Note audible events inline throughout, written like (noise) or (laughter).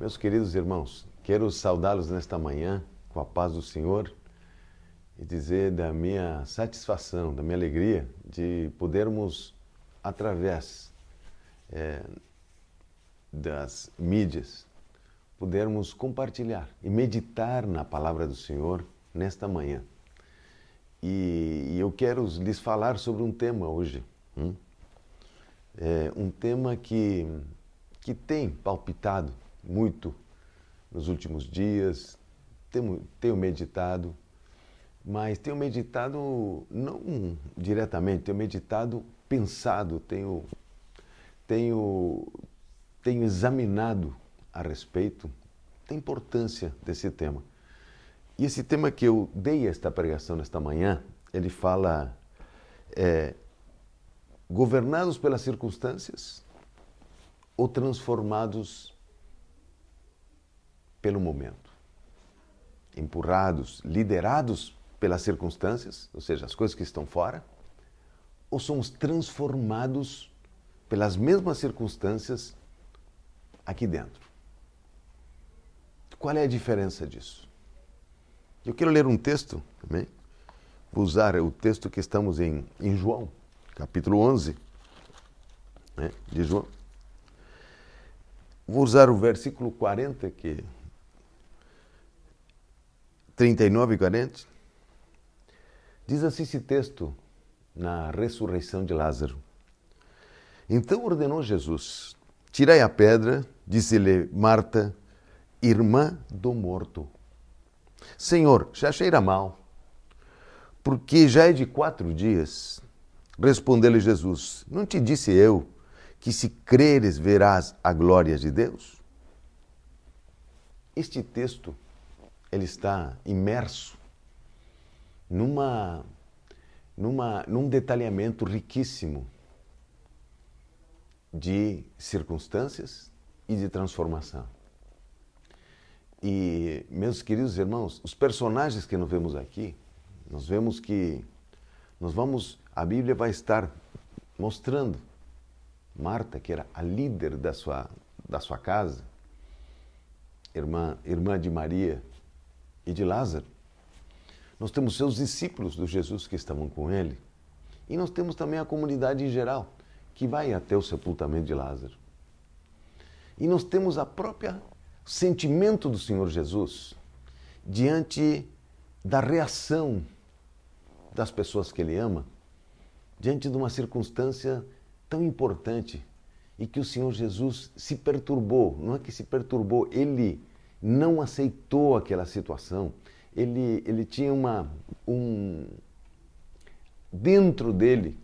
Meus queridos irmãos, quero saudá-los nesta manhã com a paz do Senhor e dizer da minha satisfação, da minha alegria de podermos, através é, das mídias, podermos compartilhar e meditar na palavra do Senhor nesta manhã. E, eu quero lhes falar sobre um tema hoje. Hum? É um tema que, que tem palpitado muito nos últimos dias, tenho, tenho meditado, mas tenho meditado não diretamente, tenho meditado pensado, tenho, tenho, tenho examinado a respeito da importância desse tema. E esse tema que eu dei esta pregação nesta manhã, ele fala é, governados pelas circunstâncias ou transformados pelo momento. Empurrados, liderados pelas circunstâncias, ou seja, as coisas que estão fora, ou somos transformados pelas mesmas circunstâncias aqui dentro. Qual é a diferença disso? Eu quero ler um texto também. Vou usar o texto que estamos em, em João, capítulo 11, né, de João. Vou usar o versículo 40, que 39 e 40. Diz assim esse texto na ressurreição de Lázaro. Então ordenou Jesus: Tirai a pedra, disse-lhe Marta, irmã do morto. Senhor, já cheira mal, porque já é de quatro dias. Respondeu-lhe Jesus: Não te disse eu que se creres verás a glória de Deus? Este texto ele está imerso numa, numa, num detalhamento riquíssimo de circunstâncias e de transformação. E, meus queridos irmãos, os personagens que nós vemos aqui, nós vemos que nós vamos, a Bíblia vai estar mostrando Marta, que era a líder da sua, da sua casa, irmã, irmã de Maria e de Lázaro. Nós temos seus discípulos do Jesus que estavam com ele. E nós temos também a comunidade em geral, que vai até o sepultamento de Lázaro. E nós temos a própria sentimento do Senhor Jesus diante da reação das pessoas que ele ama, diante de uma circunstância tão importante e que o Senhor Jesus se perturbou. Não é que se perturbou, ele não aceitou aquela situação. Ele, ele tinha uma. Um, dentro dele,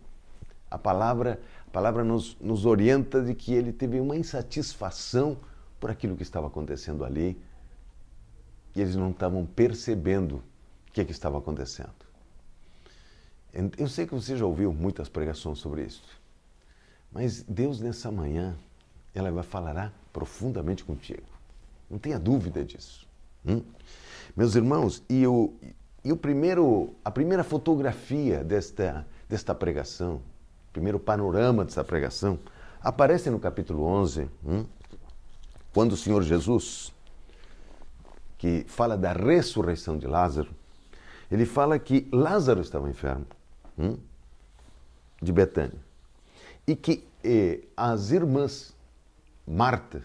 a palavra, a palavra nos, nos orienta de que ele teve uma insatisfação por aquilo que estava acontecendo ali e eles não estavam percebendo o que, é que estava acontecendo. Eu sei que você já ouviu muitas pregações sobre isso, mas Deus nessa manhã, ela vai falar profundamente contigo. Não tenha dúvida disso. Hum? Meus irmãos, e, o, e o primeiro, a primeira fotografia desta, desta pregação, o primeiro panorama desta pregação, aparece no capítulo 11, hum? quando o Senhor Jesus, que fala da ressurreição de Lázaro, ele fala que Lázaro estava enfermo, hum? de Betânia, e que eh, as irmãs, Marta,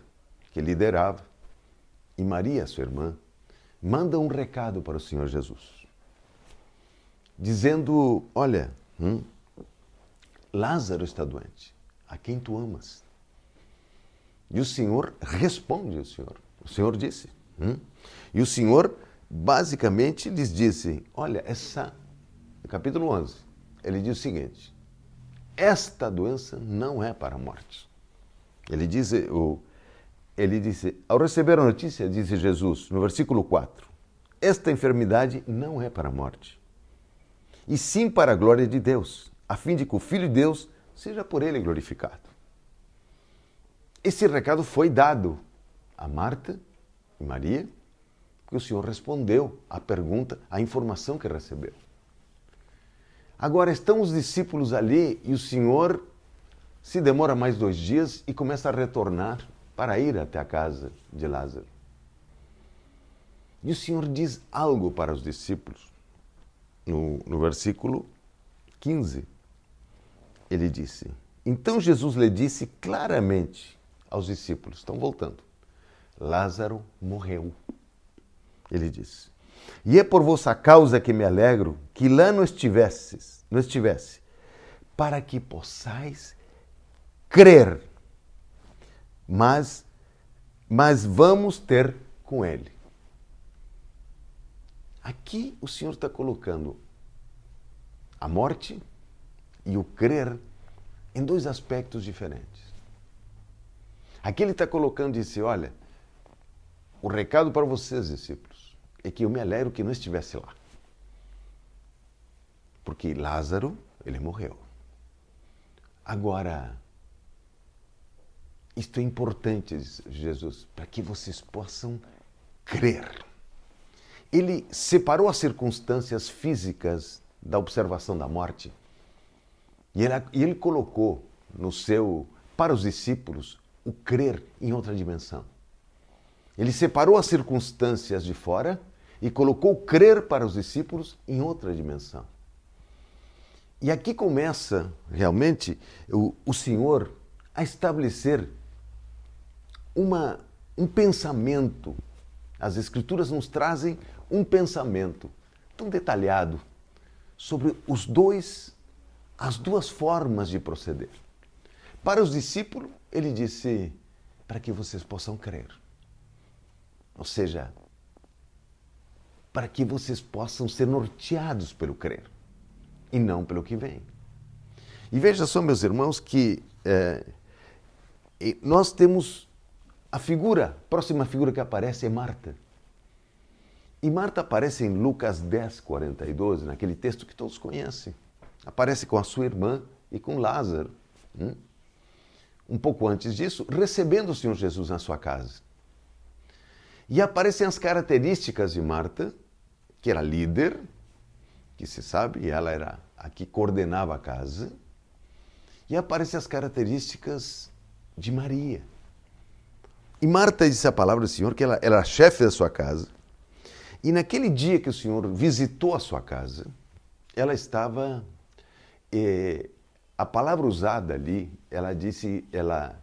que liderava, e Maria, sua irmã, mandam um recado para o Senhor Jesus, dizendo: Olha, hum, Lázaro está doente, a quem tu amas. E o Senhor responde o Senhor. O Senhor disse. Hum? E o Senhor basicamente lhes disse: Olha, essa. Capítulo 11. Ele diz o seguinte: Esta doença não é para a morte. Ele diz, o, ele disse, ao receber a notícia, disse Jesus, no versículo 4, esta enfermidade não é para a morte, e sim para a glória de Deus, a fim de que o Filho de Deus seja por ele glorificado. Esse recado foi dado a Marta e Maria, porque o Senhor respondeu à pergunta, à informação que recebeu. Agora estão os discípulos ali e o Senhor se demora mais dois dias e começa a retornar para ir até a casa de Lázaro. E o Senhor diz algo para os discípulos. No, no versículo 15, ele disse: Então Jesus lhe disse claramente aos discípulos: estão voltando, Lázaro morreu. Ele disse: E é por vossa causa que me alegro que lá não estivesses, não estivesse, para que possais crer. Mas mas vamos ter com ele. Aqui o Senhor está colocando a morte e o crer em dois aspectos diferentes. Aqui ele está colocando e disse: Olha, o recado para vocês, discípulos, é que eu me alegro que não estivesse lá. Porque Lázaro, ele morreu. Agora, isto é importante, Jesus, para que vocês possam crer. Ele separou as circunstâncias físicas da observação da morte e ele, ele colocou no seu para os discípulos o crer em outra dimensão. Ele separou as circunstâncias de fora e colocou o crer para os discípulos em outra dimensão. E aqui começa realmente o, o Senhor a estabelecer uma, um pensamento. As Escrituras nos trazem um pensamento tão detalhado sobre os dois, as duas formas de proceder. Para os discípulos, ele disse: para que vocês possam crer. Ou seja, para que vocês possam ser norteados pelo crer e não pelo que vem. E veja só, meus irmãos, que é, nós temos a figura, a próxima figura que aparece é Marta. E Marta aparece em Lucas 10, 42, naquele texto que todos conhecem. Aparece com a sua irmã e com Lázaro. Hum? Um pouco antes disso, recebendo o Senhor Jesus na sua casa. E aparecem as características de Marta, que era líder, que se sabe, ela era a que coordenava a casa. E aparecem as características de Maria. E Marta disse a palavra do Senhor que ela, era chefe da sua casa e naquele dia que o Senhor visitou a sua casa, ela estava. Eh, a palavra usada ali, ela disse, ela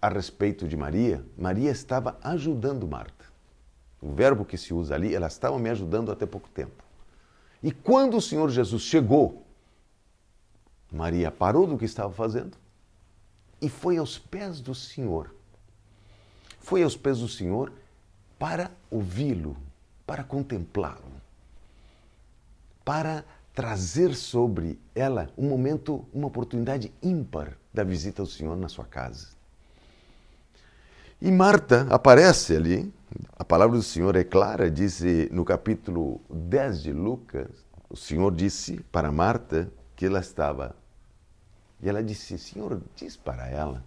a respeito de Maria, Maria estava ajudando Marta. O verbo que se usa ali, ela estava me ajudando até pouco tempo. E quando o Senhor Jesus chegou, Maria parou do que estava fazendo e foi aos pés do Senhor. Foi aos pés do Senhor para ouvi-lo, para contemplá-lo, para trazer sobre ela um momento, uma oportunidade ímpar da visita ao Senhor na sua casa. E Marta aparece ali, a palavra do Senhor é clara, diz no capítulo 10 de Lucas, o Senhor disse para Marta que ela estava. E ela disse: Senhor, diz para ela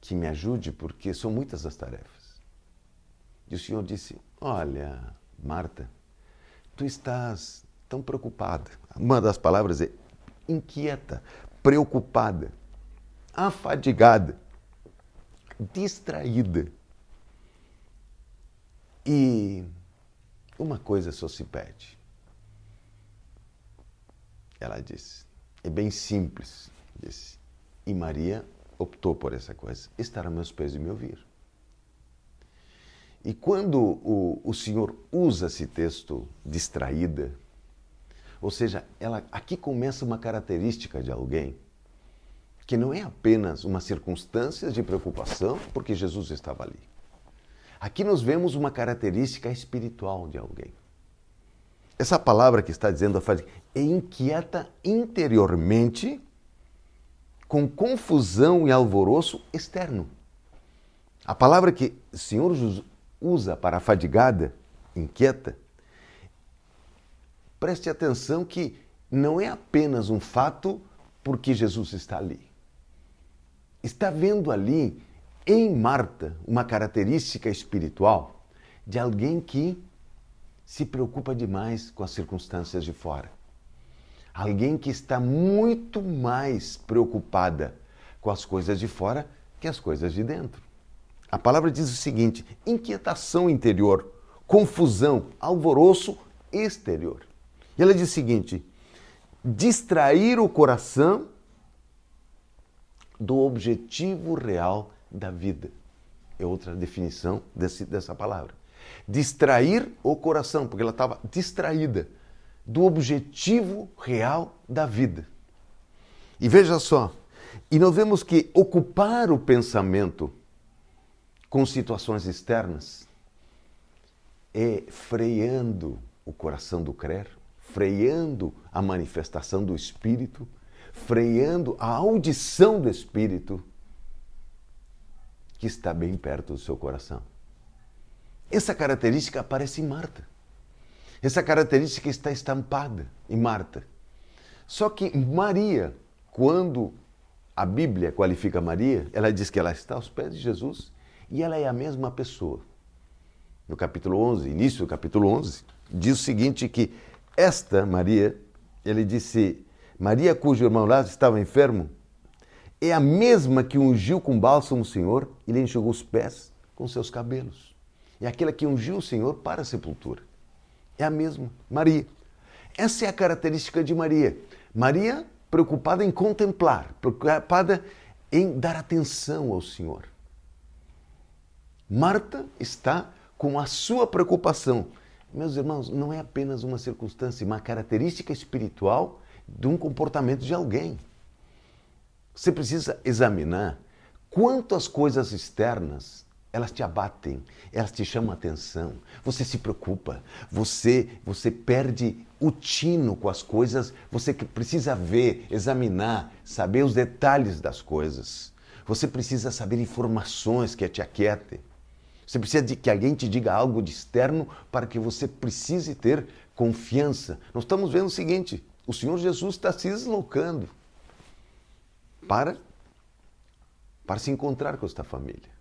que me ajude, porque são muitas as tarefas. E o Senhor disse: Olha, Marta, tu estás tão preocupada. Uma das palavras é inquieta, preocupada, afadigada, distraída. E uma coisa só se pede. Ela disse: É bem simples. Disse. E Maria optou por essa coisa: estar a meus pés e me ouvir. E quando o, o Senhor usa esse texto distraída, ou seja, ela, aqui começa uma característica de alguém que não é apenas uma circunstância de preocupação, porque Jesus estava ali. Aqui nós vemos uma característica espiritual de alguém. Essa palavra que está dizendo a é inquieta interiormente com confusão e alvoroço externo. A palavra que o Senhor usa para fadigada, inquieta, preste atenção que não é apenas um fato porque Jesus está ali. Está vendo ali em Marta uma característica espiritual de alguém que se preocupa demais com as circunstâncias de fora. Alguém que está muito mais preocupada com as coisas de fora que as coisas de dentro. A palavra diz o seguinte: inquietação interior, confusão, alvoroço exterior. E ela diz o seguinte: distrair o coração do objetivo real da vida. É outra definição desse, dessa palavra. Distrair o coração, porque ela estava distraída do objetivo real da vida. E veja só, e nós vemos que ocupar o pensamento com situações externas é freando o coração do crer, freando a manifestação do Espírito, freando a audição do Espírito que está bem perto do seu coração. Essa característica aparece em Marta. Essa característica está estampada em Marta. Só que Maria, quando a Bíblia qualifica Maria, ela diz que ela está aos pés de Jesus e ela é a mesma pessoa. No capítulo 11, início do capítulo 11, diz o seguinte que esta Maria, ele disse, Maria cujo irmão Lázaro estava enfermo, é a mesma que ungiu com bálsamo o Senhor e lhe enxugou os pés com seus cabelos. É aquela que ungiu o Senhor para a sepultura. É a mesma, Maria. Essa é a característica de Maria. Maria preocupada em contemplar, preocupada em dar atenção ao Senhor. Marta está com a sua preocupação meus irmãos, não é apenas uma circunstância, uma característica espiritual de um comportamento de alguém. Você precisa examinar quanto as coisas externas elas te abatem, elas te chamam a atenção. Você se preocupa, você você perde o tino com as coisas. Você precisa ver, examinar, saber os detalhes das coisas. Você precisa saber informações que te aquietem. Você precisa de que alguém te diga algo de externo para que você precise ter confiança. Nós estamos vendo o seguinte: o Senhor Jesus está se deslocando para, para se encontrar com esta família.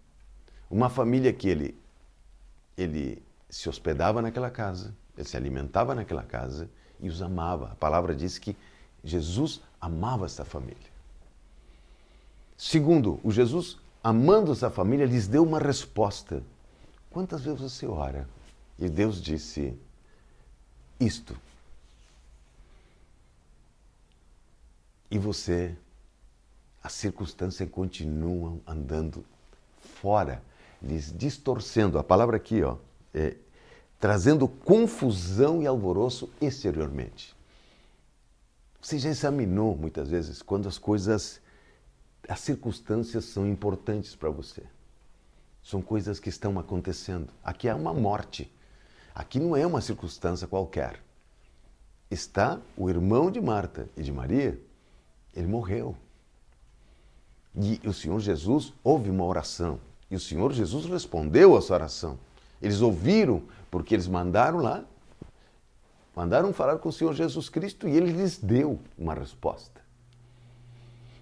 Uma família que ele, ele se hospedava naquela casa, ele se alimentava naquela casa e os amava. A palavra diz que Jesus amava esta família. Segundo, o Jesus, amando essa família, lhes deu uma resposta. Quantas vezes você ora e Deus disse isto? E você, as circunstâncias continuam andando fora, lhes distorcendo. A palavra aqui, ó, é, trazendo confusão e alvoroço exteriormente. Você já examinou muitas vezes quando as coisas, as circunstâncias são importantes para você. São coisas que estão acontecendo. Aqui é uma morte. Aqui não é uma circunstância qualquer. Está o irmão de Marta e de Maria, ele morreu. E o Senhor Jesus ouve uma oração. E o Senhor Jesus respondeu a essa oração. Eles ouviram, porque eles mandaram lá, mandaram falar com o Senhor Jesus Cristo e ele lhes deu uma resposta.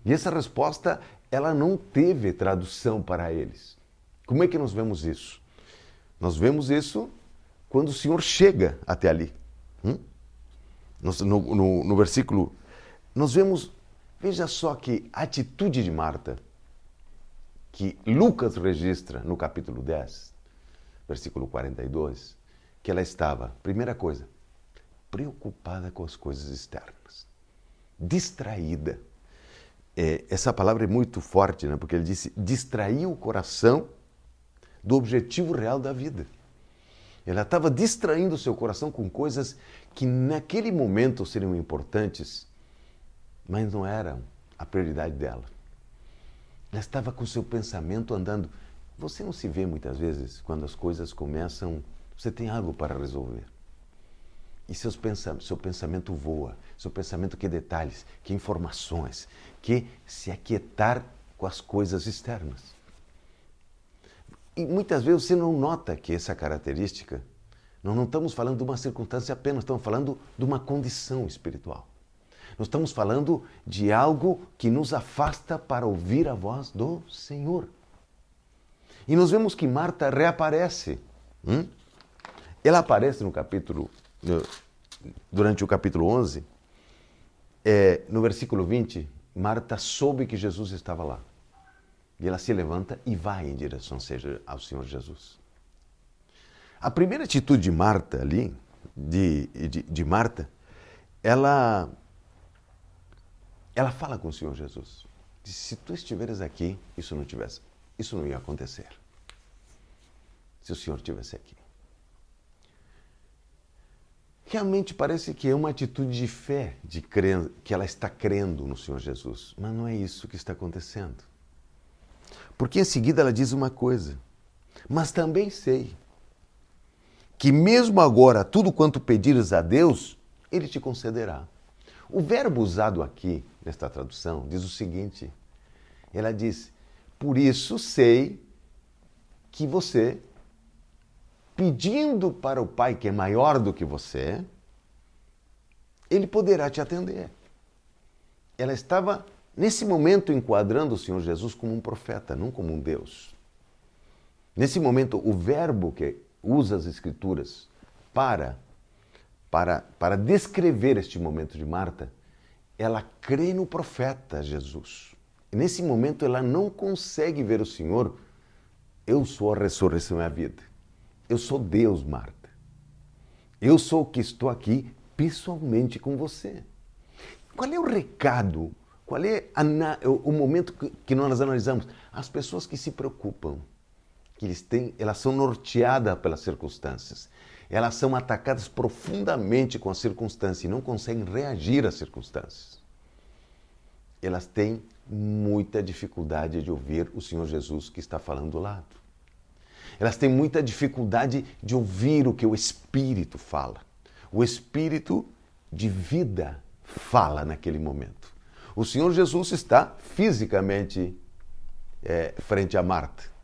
E essa resposta, ela não teve tradução para eles. Como é que nós vemos isso? Nós vemos isso quando o Senhor chega até ali. Hum? No, no, no versículo, nós vemos, veja só que atitude de Marta, que Lucas registra no capítulo 10, versículo 42, que ela estava, primeira coisa, preocupada com as coisas externas, distraída. É, essa palavra é muito forte, né? porque ele disse: distraiu o coração do objetivo real da vida. Ela estava distraindo o seu coração com coisas que naquele momento seriam importantes, mas não eram a prioridade dela. Ela estava com seu pensamento andando. Você não se vê muitas vezes quando as coisas começam, você tem algo para resolver. E seus pensamentos, seu pensamento voa, seu pensamento quer detalhes, quer informações, quer se aquietar com as coisas externas. E muitas vezes você não nota que essa característica, nós não estamos falando de uma circunstância apenas, estamos falando de uma condição espiritual. Nós estamos falando de algo que nos afasta para ouvir a voz do Senhor. E nós vemos que Marta reaparece. Hum? Ela aparece no capítulo, durante o capítulo 11, é, no versículo 20, Marta soube que Jesus estava lá. E ela se levanta e vai em direção ao Senhor Jesus. A primeira atitude de Marta ali, de, de, de Marta, ela, ela fala com o Senhor Jesus. Diz, se tu estiveres aqui, isso não tivesse, isso não ia acontecer. Se o Senhor estivesse aqui. Realmente parece que é uma atitude de fé, de que ela está crendo no Senhor Jesus. Mas não é isso que está acontecendo. Porque em seguida ela diz uma coisa. Mas também sei que mesmo agora tudo quanto pedires a Deus, Ele te concederá. O verbo usado aqui, nesta tradução, diz o seguinte: ela diz, por isso sei que você, pedindo para o Pai que é maior do que você, Ele poderá te atender. Ela estava, nesse momento, enquadrando o Senhor Jesus como um profeta, não como um Deus. Nesse momento, o verbo que usa as Escrituras para, para, para descrever este momento de Marta, ela crê no profeta Jesus. Nesse momento ela não consegue ver o Senhor. Eu sou a ressurreição e a vida. Eu sou Deus, Marta. Eu sou o que estou aqui pessoalmente com você. Qual é o recado? Qual é o momento que nós analisamos? As pessoas que se preocupam que eles têm, elas são norteadas pelas circunstâncias. Elas são atacadas profundamente com as circunstâncias e não conseguem reagir às circunstâncias. Elas têm muita dificuldade de ouvir o Senhor Jesus que está falando do lado. Elas têm muita dificuldade de ouvir o que o Espírito fala. O Espírito de vida fala naquele momento. O Senhor Jesus está fisicamente é, frente a Marta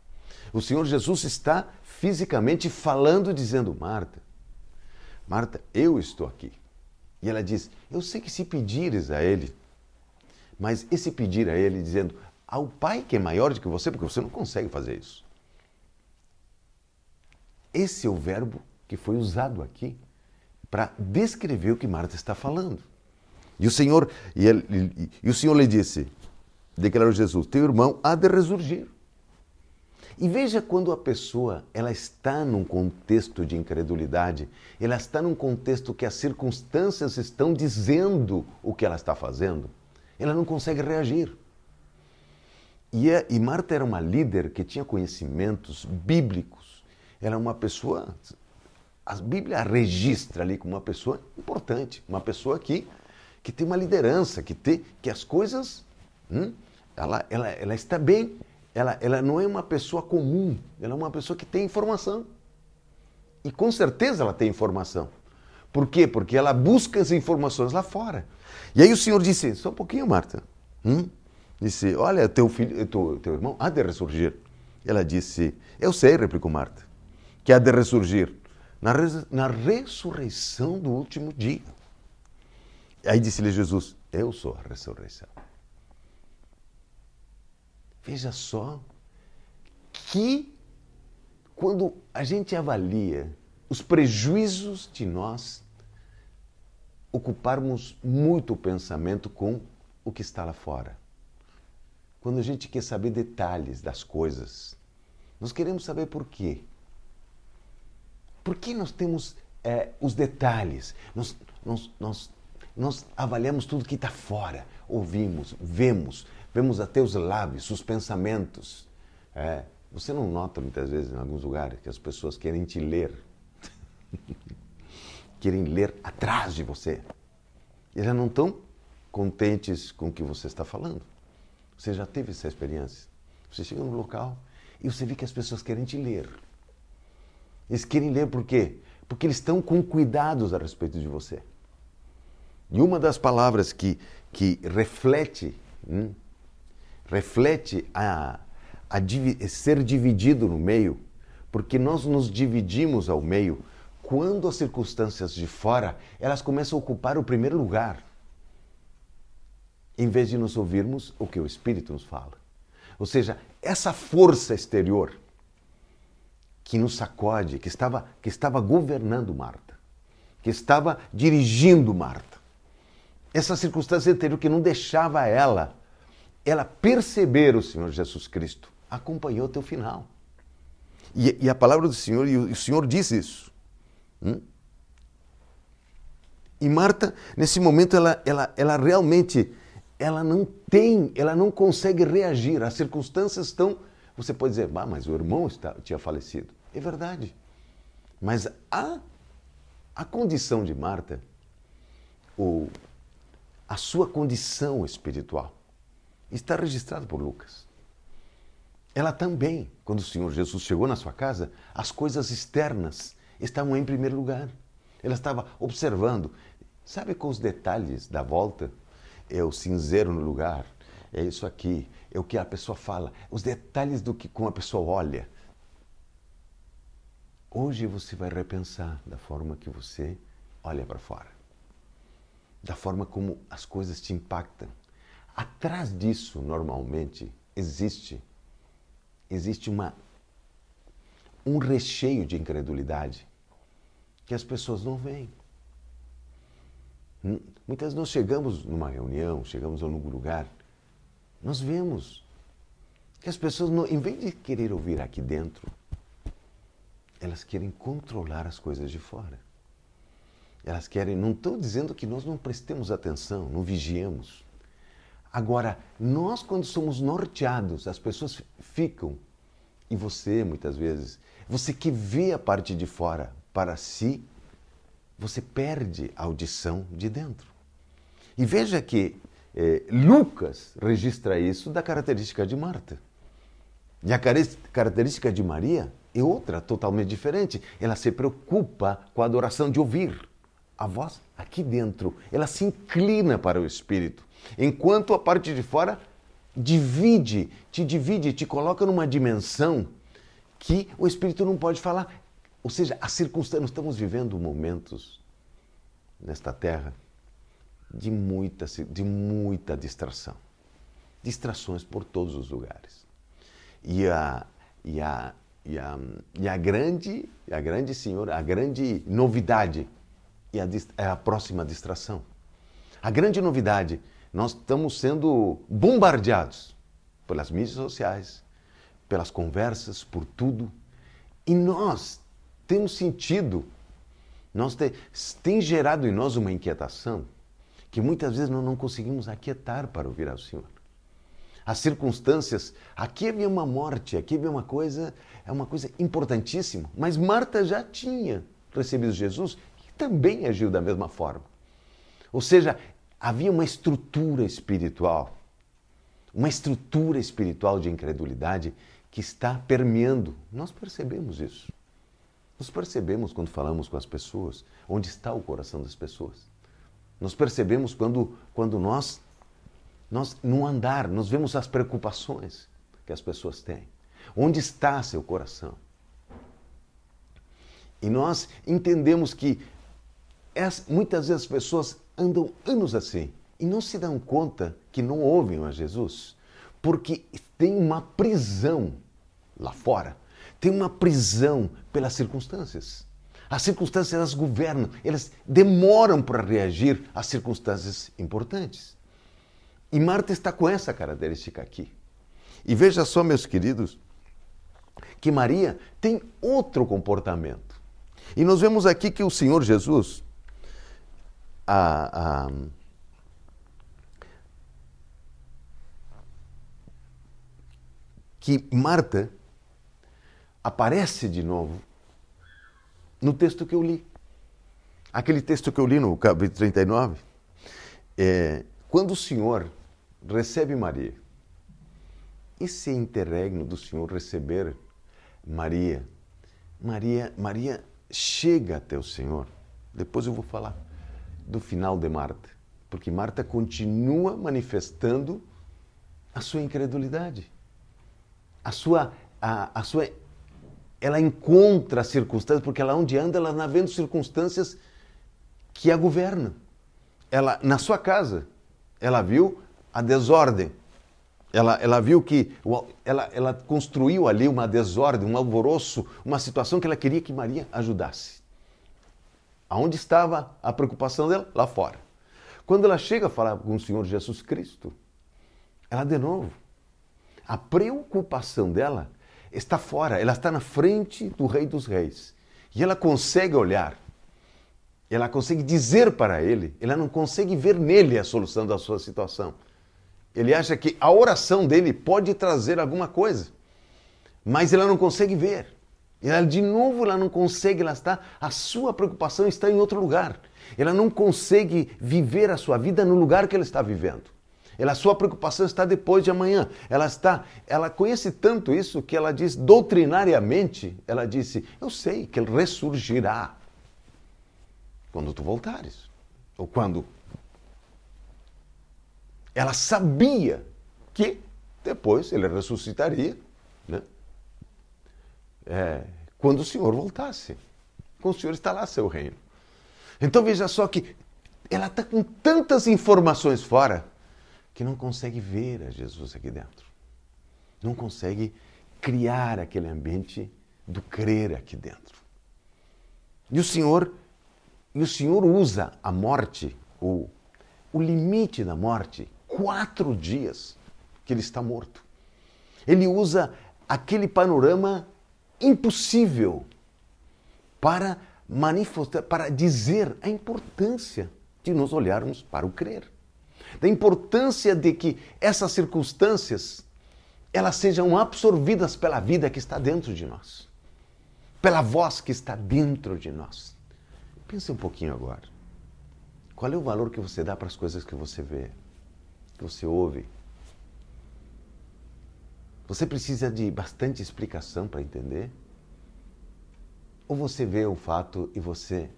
o Senhor Jesus está fisicamente falando, dizendo: Marta, Marta, eu estou aqui. E ela diz: Eu sei que se pedires a Ele, mas esse pedir a Ele dizendo ao Pai que é maior do que você, porque você não consegue fazer isso. Esse é o verbo que foi usado aqui para descrever o que Marta está falando. E o Senhor, e, ele, e, e o Senhor lhe disse, declarou Jesus: Teu irmão há de ressurgir. E veja quando a pessoa ela está num contexto de incredulidade, ela está num contexto que as circunstâncias estão dizendo o que ela está fazendo, ela não consegue reagir. E, é, e Marta era uma líder que tinha conhecimentos bíblicos, era uma pessoa, a Bíblia registra ali como uma pessoa importante, uma pessoa que, que tem uma liderança, que, tem, que as coisas, hum, ela, ela, ela está bem ela, ela não é uma pessoa comum, ela é uma pessoa que tem informação. E com certeza ela tem informação. Por quê? Porque ela busca as informações lá fora. E aí o Senhor disse: só um pouquinho, Marta. Hum? Disse: Olha, teu filho, teu, teu irmão há de ressurgir. Ela disse: Eu sei, replicou Marta, que há de ressurgir na, res, na ressurreição do último dia. Aí disse-lhe Jesus: Eu sou a ressurreição. Veja só que quando a gente avalia os prejuízos de nós ocuparmos muito o pensamento com o que está lá fora. Quando a gente quer saber detalhes das coisas, nós queremos saber por quê. Por que nós temos é, os detalhes? Nós, nós, nós, nós avaliamos tudo que está fora, ouvimos, vemos, Vemos até os lábios, os pensamentos. É, você não nota muitas vezes em alguns lugares que as pessoas querem te ler. (laughs) querem ler atrás de você. E elas não estão contentes com o que você está falando. Você já teve essa experiência? Você chega no local e você vê que as pessoas querem te ler. Eles querem ler por quê? Porque eles estão com cuidados a respeito de você. E uma das palavras que, que reflete hum, reflete a, a ser dividido no meio, porque nós nos dividimos ao meio quando as circunstâncias de fora elas começam a ocupar o primeiro lugar, em vez de nos ouvirmos o que o Espírito nos fala. Ou seja, essa força exterior que nos sacode, que estava, que estava governando Marta, que estava dirigindo Marta. Essa circunstância interior que não deixava ela ela perceber o Senhor Jesus Cristo, acompanhou o teu final. E, e, a palavra do Senhor, e o, o Senhor diz isso. Hum? E Marta, nesse momento, ela, ela, ela realmente ela não tem, ela não consegue reagir. As circunstâncias estão. Você pode dizer, ah, mas o irmão está, tinha falecido. É verdade. Mas a, a condição de Marta, ou a sua condição espiritual, está registrada por Lucas. Ela também, quando o Senhor Jesus chegou na sua casa, as coisas externas estavam em primeiro lugar. Ela estava observando, sabe, com os detalhes da volta, é o cinzeiro no lugar, é isso aqui, é o que a pessoa fala, os detalhes do que como a pessoa olha. Hoje você vai repensar da forma que você olha para fora, da forma como as coisas te impactam. Atrás disso, normalmente, existe existe uma um recheio de incredulidade que as pessoas não veem. Hum, muitas vezes nós chegamos numa reunião, chegamos a algum lugar, nós vemos que as pessoas, em vez de querer ouvir aqui dentro, elas querem controlar as coisas de fora. Elas querem, não estou dizendo que nós não prestemos atenção, não vigiemos. Agora, nós quando somos norteados, as pessoas ficam, e você muitas vezes, você que vê a parte de fora para si, você perde a audição de dentro. E veja que eh, Lucas registra isso da característica de Marta. E a característica de Maria é outra, totalmente diferente. Ela se preocupa com a adoração de ouvir a voz aqui dentro. Ela se inclina para o Espírito. Enquanto a parte de fora divide, te divide, te coloca numa dimensão que o Espírito não pode falar. Ou seja, as circunstâncias, nós estamos vivendo momentos nesta terra de muita, de muita distração. Distrações por todos os lugares. E a, e a, e a, e a grande, a grande senhora, a grande novidade é a, é a próxima distração. A grande novidade, nós estamos sendo bombardeados pelas mídias sociais, pelas conversas, por tudo. E nós temos sentido, nós te, tem gerado em nós uma inquietação que muitas vezes nós não conseguimos aquietar para ouvir ao Senhor. As circunstâncias, aqui havia uma morte, aqui havia uma coisa, é uma coisa importantíssima, mas Marta já tinha recebido Jesus e também agiu da mesma forma. Ou seja, havia uma estrutura espiritual, uma estrutura espiritual de incredulidade que está permeando. Nós percebemos isso. Nós percebemos quando falamos com as pessoas onde está o coração das pessoas. Nós percebemos quando, quando nós, nós, no andar, nós vemos as preocupações que as pessoas têm. Onde está seu coração? E nós entendemos que muitas vezes as pessoas andam anos assim e não se dão conta que não ouvem a Jesus, porque tem uma prisão lá fora tem uma prisão pelas circunstâncias. As circunstâncias elas governam, elas demoram para reagir às circunstâncias importantes. E Marta está com essa característica aqui. E veja só, meus queridos, que Maria tem outro comportamento. E nós vemos aqui que o Senhor Jesus, a, a, que Marta aparece de novo no texto que eu li. Aquele texto que eu li no capítulo 39, é, quando o Senhor recebe Maria, esse interregno do Senhor receber Maria, Maria, Maria chega até o Senhor. Depois eu vou falar do final de Marta, porque Marta continua manifestando a sua incredulidade, a sua, a, a sua ela encontra circunstâncias, porque ela onde anda, ela está vendo circunstâncias que a governam. Ela, na sua casa, ela viu a desordem. Ela, ela viu que ela, ela construiu ali uma desordem, um alvoroço, uma situação que ela queria que Maria ajudasse. Aonde estava a preocupação dela? Lá fora. Quando ela chega a falar com o Senhor Jesus Cristo, ela de novo, a preocupação dela está fora, ela está na frente do Rei dos Reis. E ela consegue olhar, ela consegue dizer para ele, ela não consegue ver nele a solução da sua situação. Ele acha que a oração dele pode trazer alguma coisa, mas ela não consegue ver. Ela, de novo, ela não consegue, ela está, a sua preocupação está em outro lugar. Ela não consegue viver a sua vida no lugar que ela está vivendo. Ela, a sua preocupação está depois de amanhã. Ela está, ela conhece tanto isso que ela diz doutrinariamente, ela disse: "Eu sei que ele ressurgirá quando tu voltares". Ou quando ela sabia que depois ele ressuscitaria? É, quando o Senhor voltasse. Quando o Senhor está lá, seu reino. Então veja só que ela está com tantas informações fora que não consegue ver a Jesus aqui dentro. Não consegue criar aquele ambiente do crer aqui dentro. E o Senhor, e o Senhor usa a morte, o, o limite da morte, quatro dias que ele está morto. Ele usa aquele panorama impossível para manifestar, para dizer a importância de nós olharmos para o crer da importância de que essas circunstâncias elas sejam absorvidas pela vida que está dentro de nós, pela voz que está dentro de nós. Pense um pouquinho agora. Qual é o valor que você dá para as coisas que você vê, que você ouve? Você precisa de bastante explicação para entender? Ou você vê o fato e você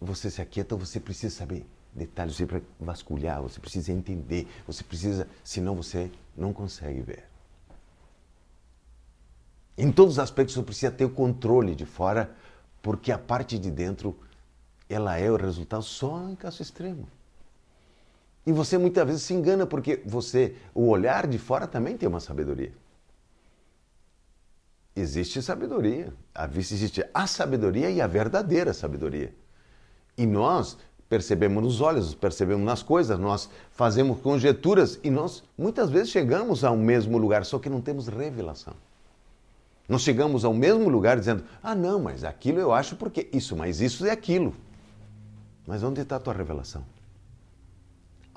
você se aquieta, ou você precisa saber detalhes, você precisa vasculhar, você precisa entender, você precisa, senão você não consegue ver. Em todos os aspectos você precisa ter o controle de fora, porque a parte de dentro ela é o resultado só em caso extremo. E você muitas vezes se engana porque você, o olhar de fora também tem uma sabedoria. Existe sabedoria, existe a sabedoria e a verdadeira sabedoria. E nós percebemos nos olhos, percebemos nas coisas, nós fazemos conjecturas e nós muitas vezes chegamos ao mesmo lugar, só que não temos revelação. Nós chegamos ao mesmo lugar dizendo: ah, não, mas aquilo eu acho porque isso, mas isso é aquilo. Mas onde está a tua revelação?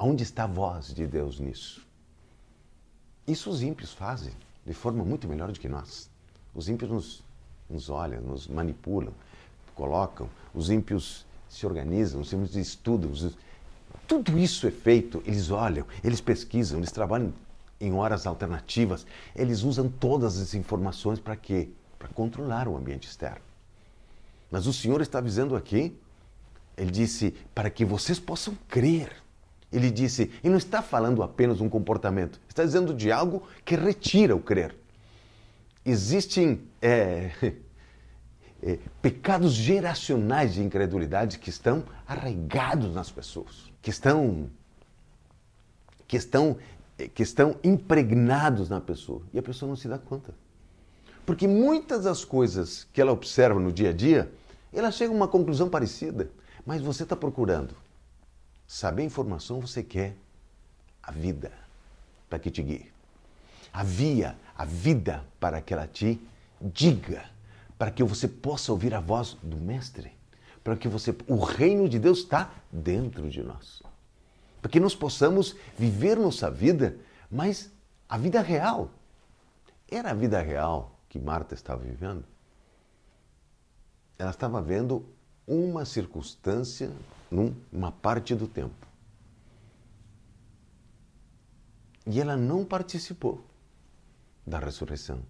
Onde está a voz de Deus nisso? Isso os ímpios fazem de forma muito melhor do que nós. Os ímpios nos, nos olham, nos manipulam, colocam. Os ímpios se organizam, os de estudo, tudo isso é feito, eles olham, eles pesquisam, eles trabalham em horas alternativas, eles usam todas as informações para quê? Para controlar o ambiente externo. Mas o Senhor está avisando aqui, ele disse, para que vocês possam crer. Ele disse, e não está falando apenas um comportamento, está dizendo de algo que retira o crer. Existem é, (laughs) é, pecados geracionais de incredulidade que estão arraigados nas pessoas, que estão, que estão, é, que estão impregnados na pessoa e a pessoa não se dá conta. Porque muitas das coisas que ela observa no dia a dia, ela chega a uma conclusão parecida, mas você está procurando saber a informação, você quer a vida para que te guie. A via, a vida para que ela te diga para que você possa ouvir a voz do Mestre, para que você, o reino de Deus está dentro de nós, para que nós possamos viver nossa vida, mas a vida real. Era a vida real que Marta estava vivendo? Ela estava vendo uma circunstância numa parte do tempo. E ela não participou da ressurreição.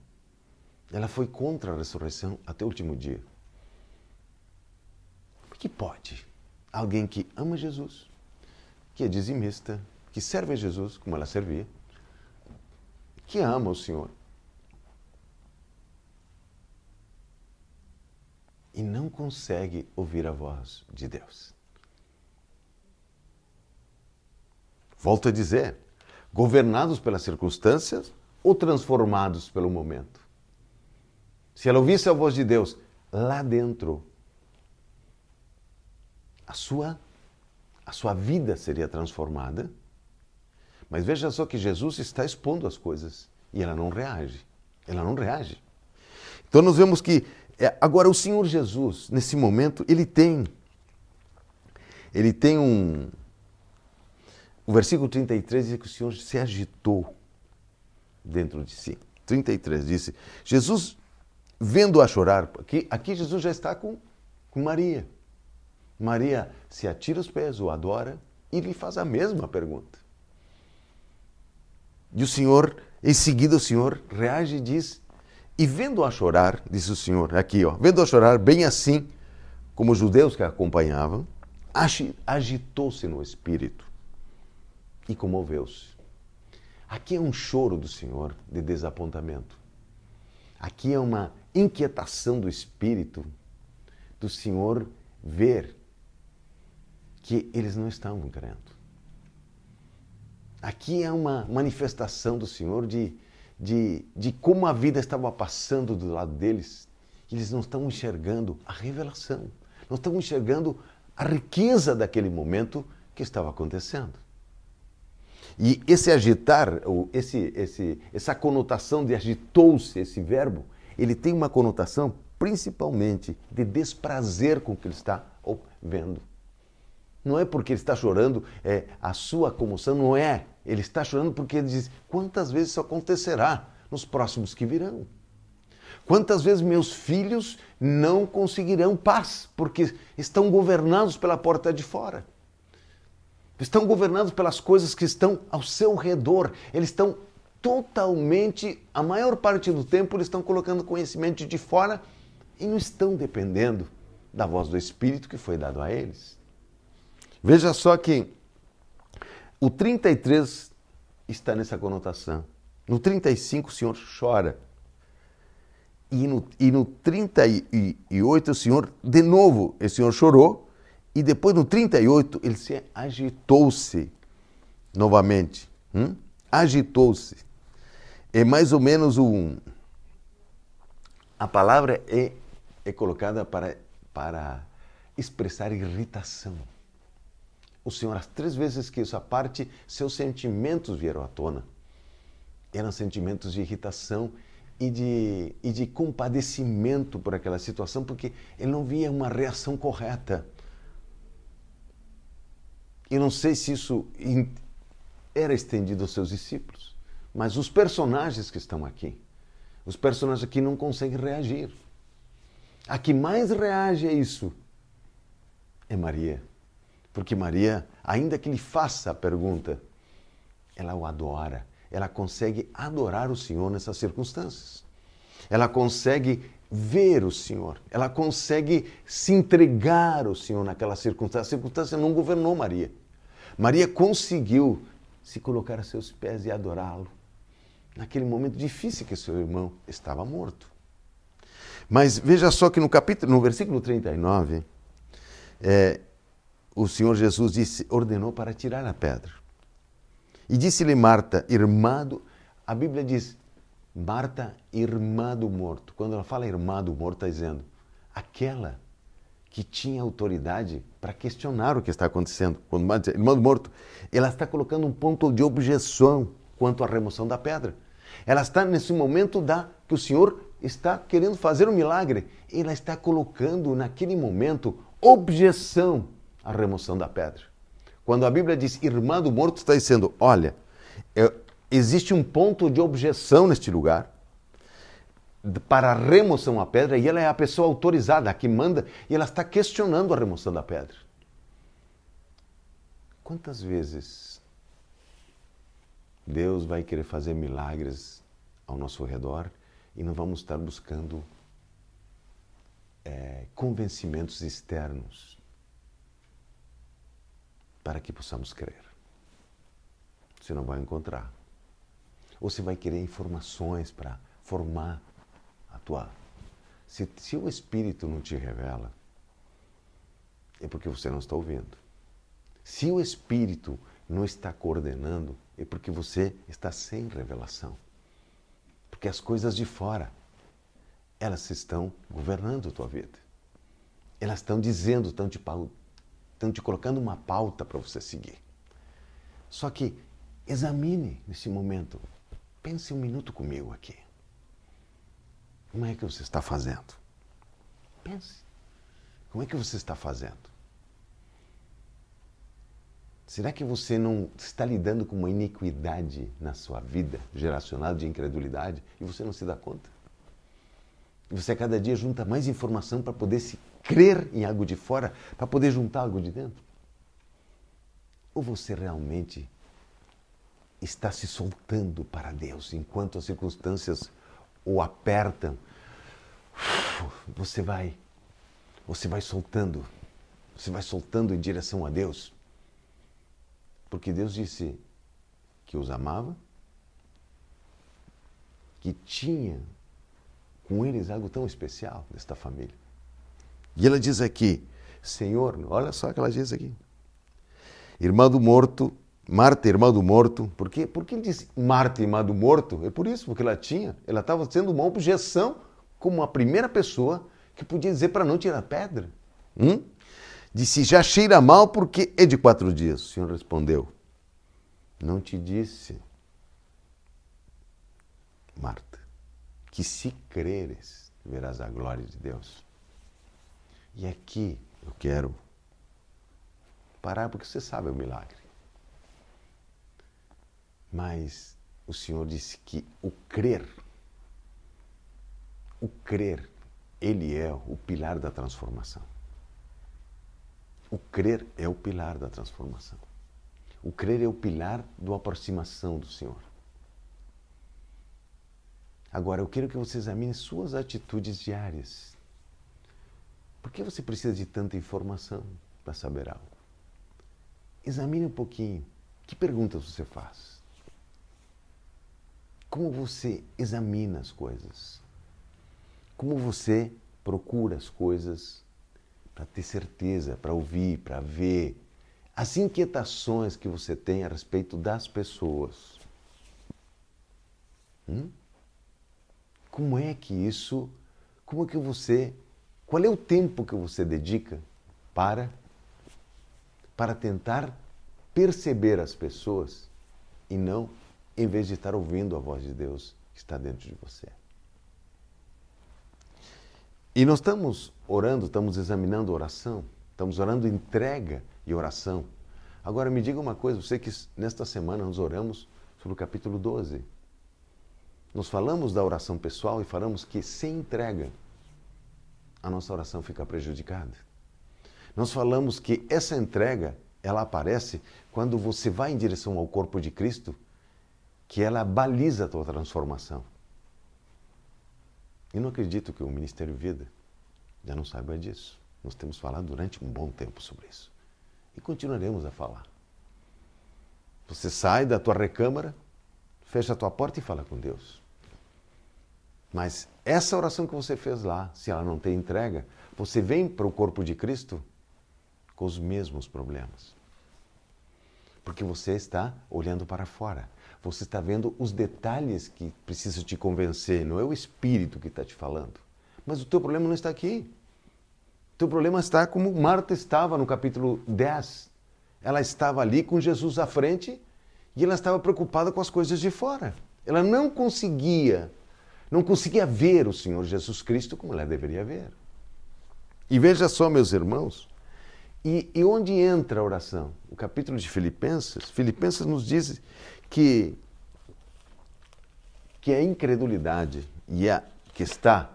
Ela foi contra a ressurreição até o último dia. Como que pode alguém que ama Jesus, que é dizimista, que serve a Jesus como ela servia, que ama o Senhor, e não consegue ouvir a voz de Deus? Volto a dizer, governados pelas circunstâncias ou transformados pelo momento? se ela ouvisse a voz de Deus lá dentro, a sua, a sua vida seria transformada, Mas veja só que Jesus está expondo as coisas e ela não reage. Ela não reage. Então nós vemos que é, agora o Senhor Jesus, nesse momento, ele tem ele tem um o versículo 33 diz que o Senhor se agitou dentro de si. 33 disse: Jesus, vendo-a chorar, aqui, aqui Jesus já está com, com Maria. Maria se atira aos pés, o adora e lhe faz a mesma pergunta. E o Senhor, em seguida, o Senhor reage e diz: E vendo-a chorar, disse o Senhor, aqui, ó, vendo-a chorar, bem assim como os judeus que a acompanhavam, agitou-se no espírito e comoveu-se. Aqui é um choro do Senhor de desapontamento. Aqui é uma inquietação do espírito do Senhor ver que eles não estavam crendo. Aqui é uma manifestação do Senhor de, de, de como a vida estava passando do lado deles. Eles não estão enxergando a revelação, não estão enxergando a riqueza daquele momento que estava acontecendo. E esse agitar, esse, esse, essa conotação de agitou-se, esse verbo, ele tem uma conotação principalmente de desprazer com o que ele está vendo. Não é porque ele está chorando, é a sua comoção não é. Ele está chorando porque ele diz: quantas vezes isso acontecerá nos próximos que virão? Quantas vezes meus filhos não conseguirão paz porque estão governados pela porta de fora? Estão governados pelas coisas que estão ao seu redor. Eles estão totalmente, a maior parte do tempo, eles estão colocando conhecimento de fora e não estão dependendo da voz do Espírito que foi dado a eles. Veja só que o 33 está nessa conotação. No 35 o Senhor chora. E no, e no 38 o Senhor, de novo, o Senhor chorou e depois no 38 ele se agitou-se novamente. Hum? Agitou-se. É mais ou menos um. A palavra é, é colocada para, para expressar irritação. O Senhor, as três vezes que essa parte, seus sentimentos vieram à tona. Eram sentimentos de irritação e de, e de compadecimento por aquela situação, porque ele não via uma reação correta. E não sei se isso era estendido aos seus discípulos, mas os personagens que estão aqui, os personagens aqui não conseguem reagir. A que mais reage a isso é Maria. Porque Maria, ainda que lhe faça a pergunta, ela o adora. Ela consegue adorar o Senhor nessas circunstâncias. Ela consegue ver o Senhor. Ela consegue se entregar ao Senhor naquela circunstância. A circunstância não governou Maria. Maria conseguiu se colocar a seus pés e adorá-lo naquele momento difícil que seu irmão estava morto. Mas veja só que no capítulo, no versículo 39, é, o Senhor Jesus disse, ordenou para tirar a pedra. E disse-lhe Marta, irmã do, a Bíblia diz, Marta, irmã do morto. Quando ela fala irmã do morto, está dizendo, aquela que tinha autoridade para questionar o que está acontecendo. Quando irmã do morto, ela está colocando um ponto de objeção quanto à remoção da pedra. Ela está nesse momento da que o Senhor está querendo fazer um milagre. Ela está colocando naquele momento objeção à remoção da pedra. Quando a Bíblia diz irmã do morto, está dizendo: olha, é, existe um ponto de objeção neste lugar para a remoção da pedra e ela é a pessoa autorizada, a que manda, e ela está questionando a remoção da pedra. Quantas vezes Deus vai querer fazer milagres ao nosso redor e não vamos estar buscando é, convencimentos externos para que possamos crer? Você não vai encontrar. Ou você vai querer informações para formar atuar. Se, se o Espírito não te revela, é porque você não está ouvindo. Se o Espírito não está coordenando, é porque você está sem revelação. Porque as coisas de fora, elas estão governando a tua vida. Elas estão dizendo, estão te, estão te colocando uma pauta para você seguir. Só que examine nesse momento. Pense um minuto comigo aqui. Como é que você está fazendo? Pense. Como é que você está fazendo? Será que você não está lidando com uma iniquidade na sua vida, geracional de incredulidade, e você não se dá conta? E você cada dia junta mais informação para poder se crer em algo de fora, para poder juntar algo de dentro? Ou você realmente está se soltando para Deus enquanto as circunstâncias o apertam? Você vai, você vai soltando, você vai soltando em direção a Deus porque Deus disse que os amava, que tinha com eles algo tão especial nesta família. E ela diz aqui, Senhor, olha só o que ela diz aqui. Irmã do morto, Marta, irmã do morto. Por quê? Que ele disse Marta, irmã do morto? É por isso, porque ela tinha, ela estava sendo uma objeção como a primeira pessoa que podia dizer para não tirar pedra. Hum? Disse: Já cheira mal porque é de quatro dias. O Senhor respondeu: Não te disse, Marta, que se creres, verás a glória de Deus. E aqui eu quero parar porque você sabe o milagre. Mas o Senhor disse que o crer, o crer, ele é o pilar da transformação. O crer é o pilar da transformação. O crer é o pilar da aproximação do Senhor. Agora, eu quero que você examine suas atitudes diárias. Por que você precisa de tanta informação para saber algo? Examine um pouquinho. Que perguntas você faz? Como você examina as coisas? Como você procura as coisas para ter certeza, para ouvir, para ver as inquietações que você tem a respeito das pessoas. Hum? Como é que isso, como é que você, qual é o tempo que você dedica para para tentar perceber as pessoas e não em vez de estar ouvindo a voz de Deus que está dentro de você? E nós estamos orando, estamos examinando oração, estamos orando entrega e oração. Agora me diga uma coisa, você que nesta semana nós oramos sobre o capítulo 12. Nós falamos da oração pessoal e falamos que sem entrega a nossa oração fica prejudicada. Nós falamos que essa entrega, ela aparece quando você vai em direção ao corpo de Cristo, que ela baliza a tua transformação. E não acredito que o Ministério Vida já não saiba disso. Nós temos falado durante um bom tempo sobre isso. E continuaremos a falar. Você sai da tua recâmara, fecha a tua porta e fala com Deus. Mas essa oração que você fez lá, se ela não tem entrega, você vem para o corpo de Cristo com os mesmos problemas. Porque você está olhando para fora. Você está vendo os detalhes que precisam te convencer, não é o Espírito que está te falando. Mas o teu problema não está aqui. O teu problema está como Marta estava no capítulo 10. Ela estava ali com Jesus à frente e ela estava preocupada com as coisas de fora. Ela não conseguia, não conseguia ver o Senhor Jesus Cristo como ela deveria ver. E veja só, meus irmãos, e, e onde entra a oração? O capítulo de Filipenses, Filipenses nos diz que, que a incredulidade e a, que está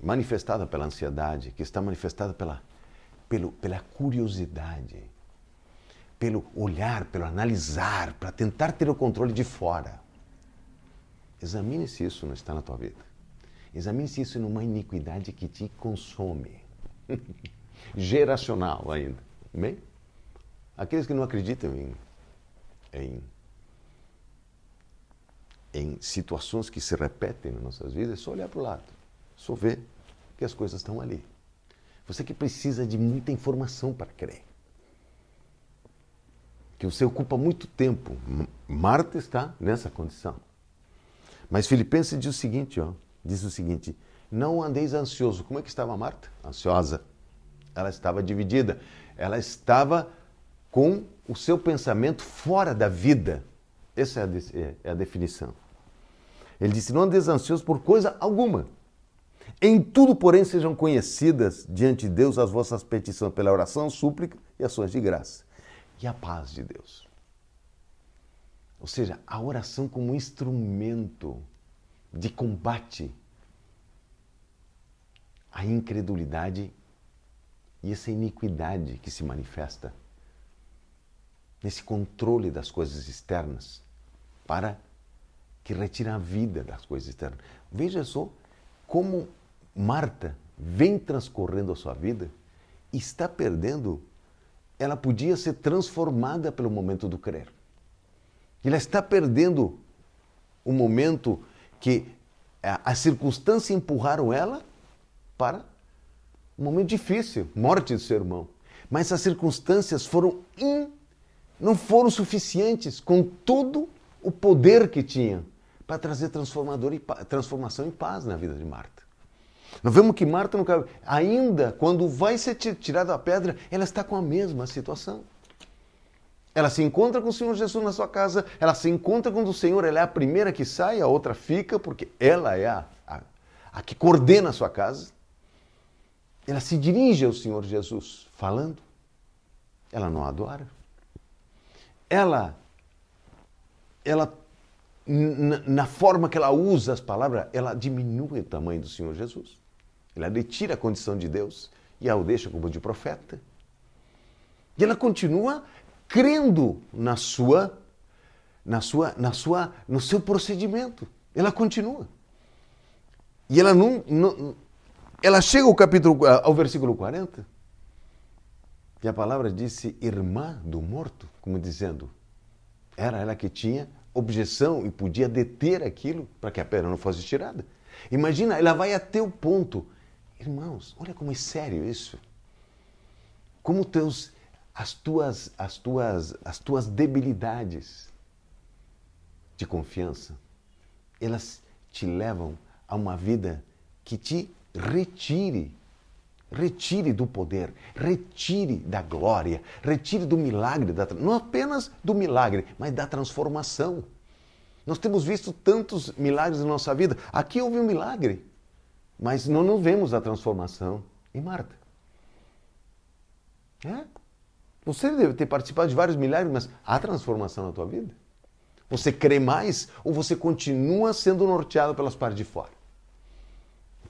manifestada pela ansiedade, que está manifestada pela, pelo, pela curiosidade, pelo olhar, pelo analisar, para tentar ter o controle de fora. Examine se isso não está na tua vida. Examine se isso é uma iniquidade que te consome. (laughs) Geracional ainda. Bem? Aqueles que não acreditam em, em em situações que se repetem nas nossas vidas, é só olhar para o lado, só ver que as coisas estão ali. Você que precisa de muita informação para crer. Que você ocupa muito tempo. Marta está nessa condição. Mas Filipenses diz o seguinte, ó, diz o seguinte: não andeis ansioso. Como é que estava Marta? Ansiosa. Ela estava dividida. Ela estava com o seu pensamento fora da vida Essa é a, é, é a definição. Ele disse: Não andeis ansiosos por coisa alguma. Em tudo, porém, sejam conhecidas diante de Deus as vossas petições pela oração, súplica e ações de graça. E a paz de Deus. Ou seja, a oração como instrumento de combate à incredulidade e essa iniquidade que se manifesta nesse controle das coisas externas para que retire a vida das coisas externas. Veja só como Marta vem transcorrendo a sua vida está perdendo. Ela podia ser transformada pelo momento do crer. Ela está perdendo o momento que as circunstâncias empurraram ela para um momento difícil, morte do seu irmão. Mas as circunstâncias foram in, não foram suficientes com todo o poder que tinha para trazer transformador e transformação e paz na vida de Marta. Nós vemos que Marta, ainda quando vai ser tirada a pedra, ela está com a mesma situação. Ela se encontra com o Senhor Jesus na sua casa, ela se encontra com o Senhor, ela é a primeira que sai, a outra fica, porque ela é a, a, a que coordena a sua casa. Ela se dirige ao Senhor Jesus falando, ela não adora. Ela, ela na forma que ela usa as palavras, ela diminui o tamanho do Senhor Jesus. Ela retira a condição de Deus e a o deixa como de profeta. E ela continua crendo na sua, na sua, na sua, no seu procedimento. Ela continua. E ela não, não ela chega ao capítulo ao versículo 40 e a palavra disse irmã do morto, como dizendo, era ela que tinha objeção e podia deter aquilo para que a pedra não fosse tirada. Imagina, ela vai até o ponto. Irmãos, olha como é sério isso. Como teus, as, tuas, as, tuas, as tuas debilidades de confiança, elas te levam a uma vida que te retire retire do poder, retire da glória, retire do milagre, da, não apenas do milagre, mas da transformação. Nós temos visto tantos milagres na nossa vida. Aqui houve um milagre, mas não, não vemos a transformação em Marta. É? Você deve ter participado de vários milagres, mas há transformação na tua vida? Você crê mais ou você continua sendo norteado pelas partes de fora?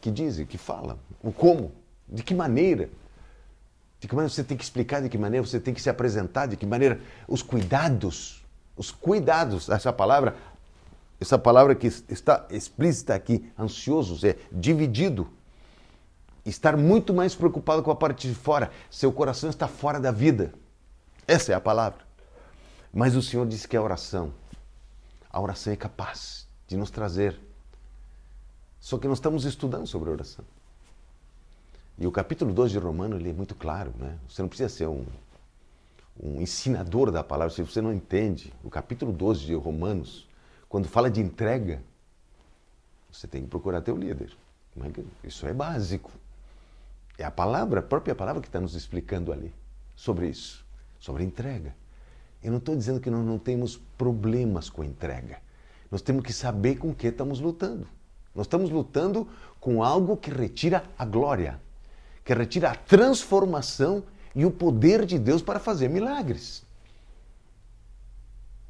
Que dizem, que falam, o como? De que maneira? De que maneira você tem que explicar, de que maneira você tem que se apresentar, de que maneira os cuidados, os cuidados, essa palavra, essa palavra que está explícita aqui, ansiosos, é dividido. Estar muito mais preocupado com a parte de fora. Seu coração está fora da vida. Essa é a palavra. Mas o Senhor disse que a oração, a oração é capaz de nos trazer. Só que nós estamos estudando sobre oração. E o capítulo 2 de Romano ele é muito claro. Né? Você não precisa ser um, um ensinador da palavra se você não entende. O capítulo 12 de Romanos, quando fala de entrega, você tem que procurar teu líder. É isso é básico. É a palavra, a própria palavra que está nos explicando ali sobre isso, sobre entrega. Eu não estou dizendo que nós não temos problemas com a entrega. Nós temos que saber com o que estamos lutando. Nós estamos lutando com algo que retira a glória que retira a transformação e o poder de Deus para fazer milagres.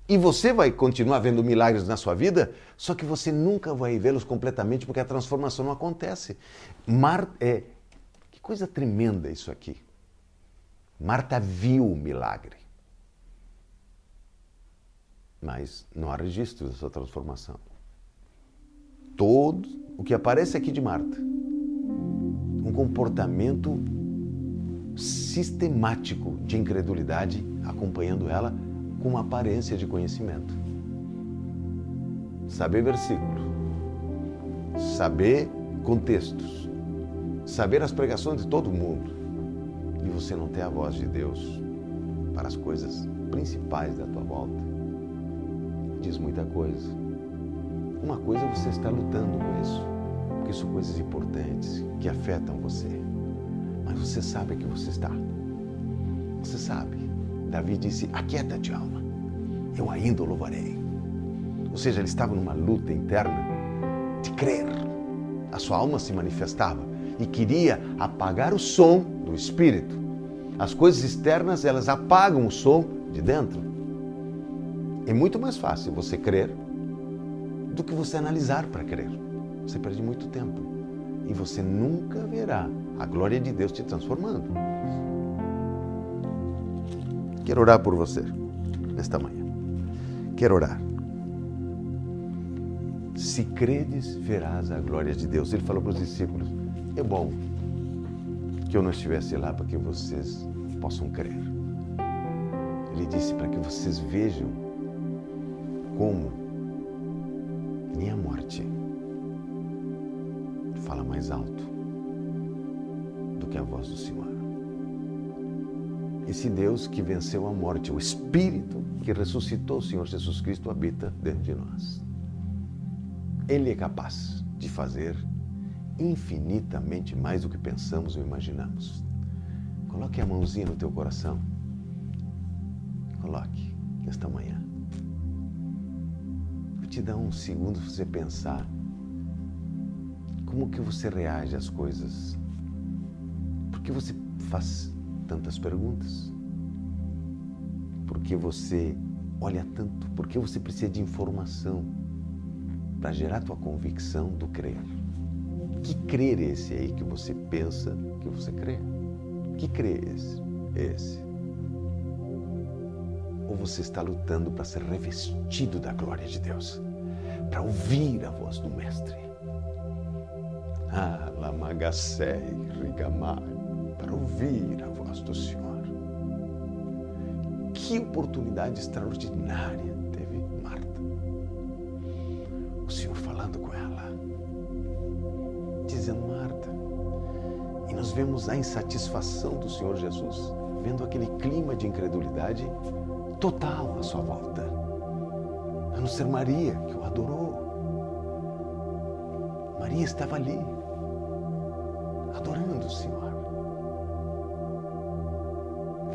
E você vai continuar vendo milagres na sua vida, só que você nunca vai vê-los completamente porque a transformação não acontece. Mar é que coisa tremenda isso aqui. Marta viu o milagre. Mas não há registro dessa transformação. Todo o que aparece aqui de Marta um comportamento sistemático de incredulidade acompanhando ela com uma aparência de conhecimento. Saber versículo, saber contextos, saber as pregações de todo mundo e você não ter a voz de Deus para as coisas principais da tua volta. Diz muita coisa. Uma coisa você está lutando com isso porque são coisas importantes que afetam você. Mas você sabe que você está. Você sabe. Davi disse: Aquieta-te, alma. Eu ainda o louvarei. Ou seja, ele estava numa luta interna de crer. A sua alma se manifestava e queria apagar o som do espírito. As coisas externas, elas apagam o som de dentro. É muito mais fácil você crer do que você analisar para crer. Você perde muito tempo e você nunca verá a glória de Deus te transformando. Quero orar por você nesta manhã. Quero orar. Se credes, verás a glória de Deus. Ele falou para os discípulos: é bom que eu não estivesse lá para que vocês possam crer. Ele disse para que vocês vejam como nem a morte fala mais alto do que a voz do Senhor. Esse Deus que venceu a morte, o Espírito que ressuscitou o Senhor Jesus Cristo habita dentro de nós. Ele é capaz de fazer infinitamente mais do que pensamos ou imaginamos. Coloque a mãozinha no teu coração. Coloque nesta manhã. Vou te dar um segundo para você pensar como que você reage às coisas. Por que você faz tantas perguntas? Por que você olha tanto? Por que você precisa de informação para gerar tua convicção do crer? Que crer é esse aí que você pensa que você crê? Que crer é esse? Esse. Ou você está lutando para ser revestido da glória de Deus? Para ouvir a voz do Mestre? Lamagacei, Rigamai, para ouvir a voz do Senhor. Que oportunidade extraordinária teve Marta. O Senhor falando com ela, dizendo: Marta. E nós vemos a insatisfação do Senhor Jesus, vendo aquele clima de incredulidade total à sua volta. A não ser Maria, que o adorou. Maria estava ali, adorando o Senhor.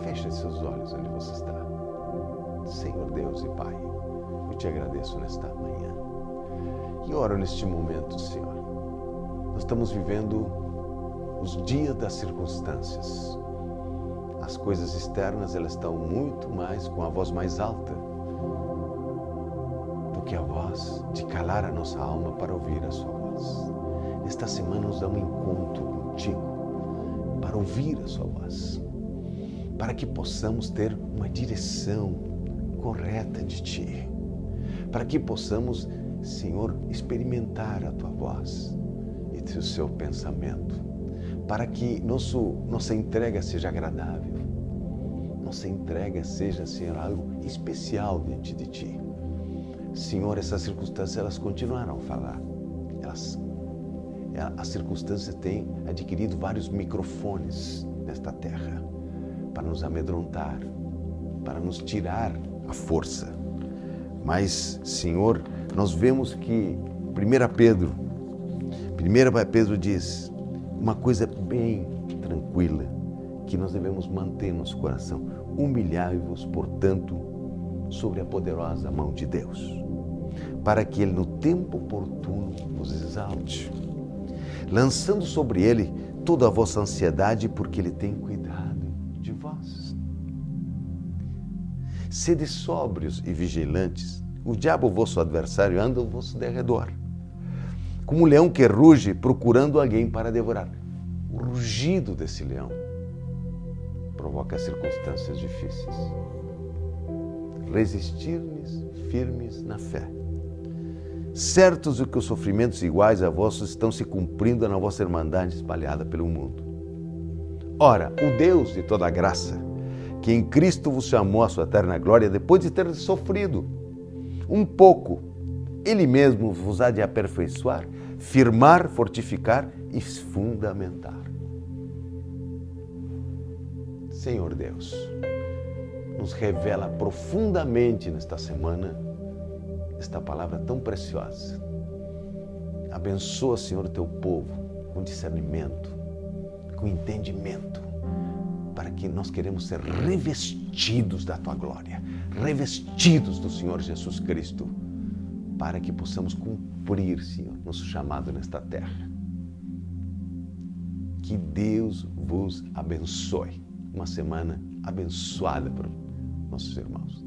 Feche seus olhos onde você está. Senhor Deus e Pai, eu te agradeço nesta manhã. E oro neste momento, Senhor. Nós estamos vivendo os dias das circunstâncias. As coisas externas, elas estão muito mais com a voz mais alta do que a voz de calar a nossa alma para ouvir a sua voz. Esta semana nos dá um encontro contigo para ouvir a sua voz para que possamos ter uma direção correta de Ti, para que possamos, Senhor, experimentar a Tua voz e o seu pensamento, para que nosso, nossa entrega seja agradável, nossa entrega seja, Senhor, algo especial diante de Ti. Senhor, essas circunstâncias elas continuarão a falar. Elas, as circunstâncias têm adquirido vários microfones nesta terra para nos amedrontar, para nos tirar a força. Mas, Senhor, nós vemos que 1 Pedro, 1 Pedro diz uma coisa bem tranquila que nós devemos manter no nosso coração. Humilhai-vos, portanto, sobre a poderosa mão de Deus, para que Ele no tempo oportuno vos exalte, lançando sobre Ele toda a vossa ansiedade, porque Ele tem cuidado Sede sóbrios e vigilantes. O diabo, vosso adversário, anda ao vosso derredor. Como um leão que ruge procurando alguém para devorar. O rugido desse leão provoca circunstâncias difíceis. Resistir-lhes firmes na fé. Certos de que os sofrimentos iguais a vossos estão se cumprindo na vossa irmandade espalhada pelo mundo. Ora, o Deus de toda graça, que em Cristo vos chamou à sua eterna glória depois de ter sofrido um pouco. Ele mesmo vos há de aperfeiçoar, firmar, fortificar e fundamentar. Senhor Deus, nos revela profundamente nesta semana esta palavra tão preciosa. Abençoa, Senhor, o teu povo com discernimento, com entendimento para que nós queremos ser revestidos da tua glória, revestidos do Senhor Jesus Cristo, para que possamos cumprir, Senhor, nosso chamado nesta terra. Que Deus vos abençoe. Uma semana abençoada para nossos irmãos.